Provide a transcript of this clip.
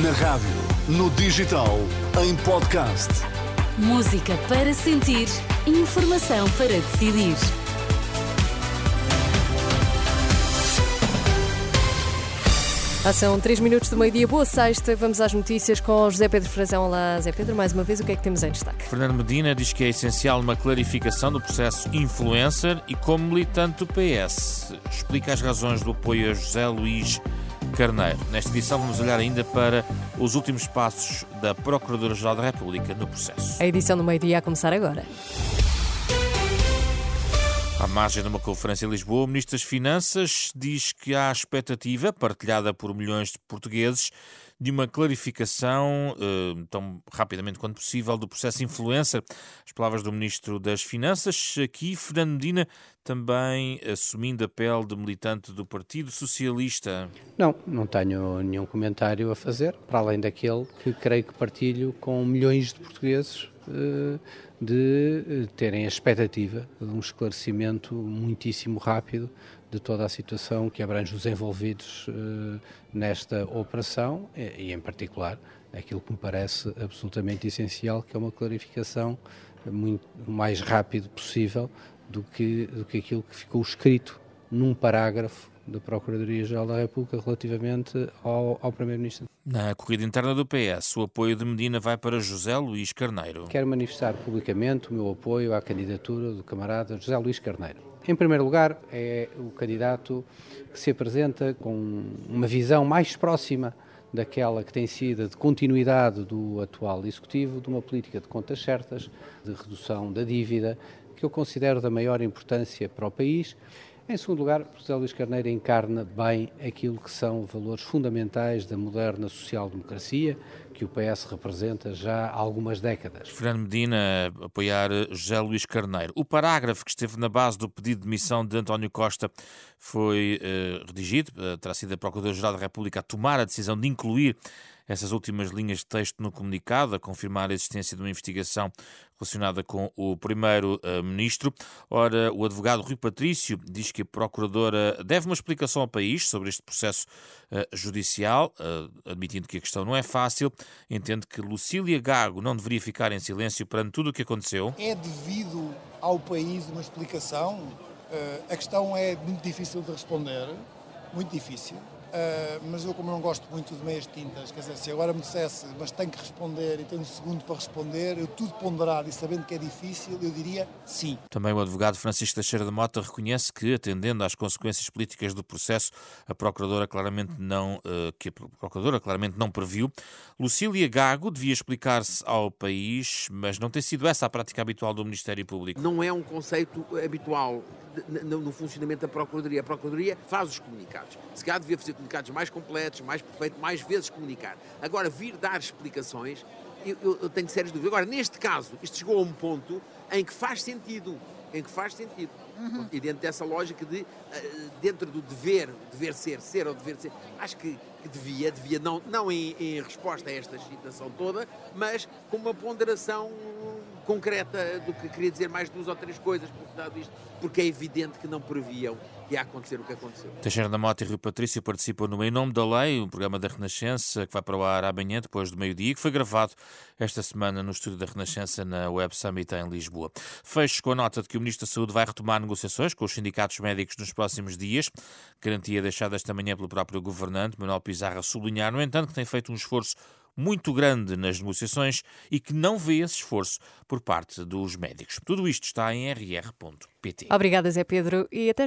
Na rádio, no digital, em podcast. Música para sentir, informação para decidir. Ah, são 3 minutos do meio-dia. Boa sexta. Vamos às notícias com José Pedro Frazão. Olá, José Pedro. Mais uma vez, o que é que temos em destaque? Fernando Medina diz que é essencial uma clarificação do processo influencer e, como militante do PS, explica as razões do apoio a José Luís Carneiro. Nesta edição, vamos olhar ainda para os últimos passos da Procuradora-Geral da República no processo. A edição do meio-dia a começar agora. À margem de uma conferência em Lisboa, o Ministro das Finanças diz que há expectativa, partilhada por milhões de portugueses, de uma clarificação eh, tão rapidamente quanto possível do processo influencer. As palavras do Ministro das Finanças, aqui Fernando Medina, também assumindo a pele de militante do Partido Socialista. Não, não tenho nenhum comentário a fazer, para além daquele que creio que partilho com milhões de portugueses de eh, terem a expectativa de um esclarecimento muitíssimo rápido de toda a situação que abrange os envolvidos eh, nesta operação e, em particular, aquilo que me parece absolutamente essencial, que é uma clarificação muito mais rápido possível do que, do que aquilo que ficou escrito num parágrafo da Procuradoria-Geral da República relativamente ao, ao Primeiro-Ministro. Na corrida interna do PS, o apoio de Medina vai para José Luís Carneiro. Quero manifestar publicamente o meu apoio à candidatura do camarada José Luís Carneiro. Em primeiro lugar, é o candidato que se apresenta com uma visão mais próxima daquela que tem sido de continuidade do atual Executivo, de uma política de contas certas, de redução da dívida, que eu considero da maior importância para o país em segundo lugar, José Luís Carneiro encarna bem aquilo que são valores fundamentais da moderna social-democracia, que o PS representa já há algumas décadas. Fernando Medina apoiar José Luís Carneiro. O parágrafo que esteve na base do pedido de demissão de António Costa foi uh, redigido, uh, terá sido a Procuradora-Geral da República a tomar a decisão de incluir essas últimas linhas de texto no comunicado, a confirmar a existência de uma investigação relacionada com o primeiro-ministro. Ora, o advogado Rui Patrício diz que a procuradora deve uma explicação ao país sobre este processo uh, judicial, uh, admitindo que a questão não é fácil. Entende que Lucília Gago não deveria ficar em silêncio perante tudo o que aconteceu. É devido ao país uma explicação? A questão é muito difícil de responder, muito difícil. Uh, mas eu, como não gosto muito de meias tintas, quer dizer, se agora me dissesse, mas tenho que responder e tenho um segundo para responder, eu tudo ponderado e sabendo que é difícil, eu diria sim. Também o advogado Francisco Teixeira de Mota reconhece que, atendendo às consequências políticas do processo, a Procuradora claramente não, uh, que a Procuradora claramente não previu. Lucília Gago devia explicar-se ao país, mas não tem sido essa a prática habitual do Ministério Público. Não é um conceito habitual no funcionamento da Procuradoria. A Procuradoria faz os comunicados. Se calhar devia fazer comunicados mais completos, mais perfeitos, mais vezes comunicar. Agora, vir dar explicações, eu, eu, eu tenho sérias dúvidas. Agora, neste caso, isto chegou a um ponto em que faz sentido. Em que faz sentido. Uhum. E dentro dessa lógica de, eh, dentro do dever, dever ser, ser ou dever ser, acho que devia, devia não, não em, em resposta a esta agitação toda, mas com uma ponderação concreta do que queria dizer mais duas ou três coisas por isto, porque é evidente que não previam ia acontecer o que aconteceu. Teixeira da Mota e Rio Patrício participam no Em Nome da Lei, um programa da Renascença que vai para o ar amanhã, depois do meio-dia, que foi gravado esta semana no estúdio da Renascença na Web Summit em Lisboa. Fecho com a nota de que o Ministro da Saúde vai retomar negociações com os sindicatos médicos nos próximos dias, garantia deixada esta manhã pelo próprio governante, Manuel Pizarra, sublinhar, no entanto, que tem feito um esforço muito grande nas negociações e que não vê esse esforço por parte dos médicos. Tudo isto está em rr.pt. Obrigada, Zé Pedro, e até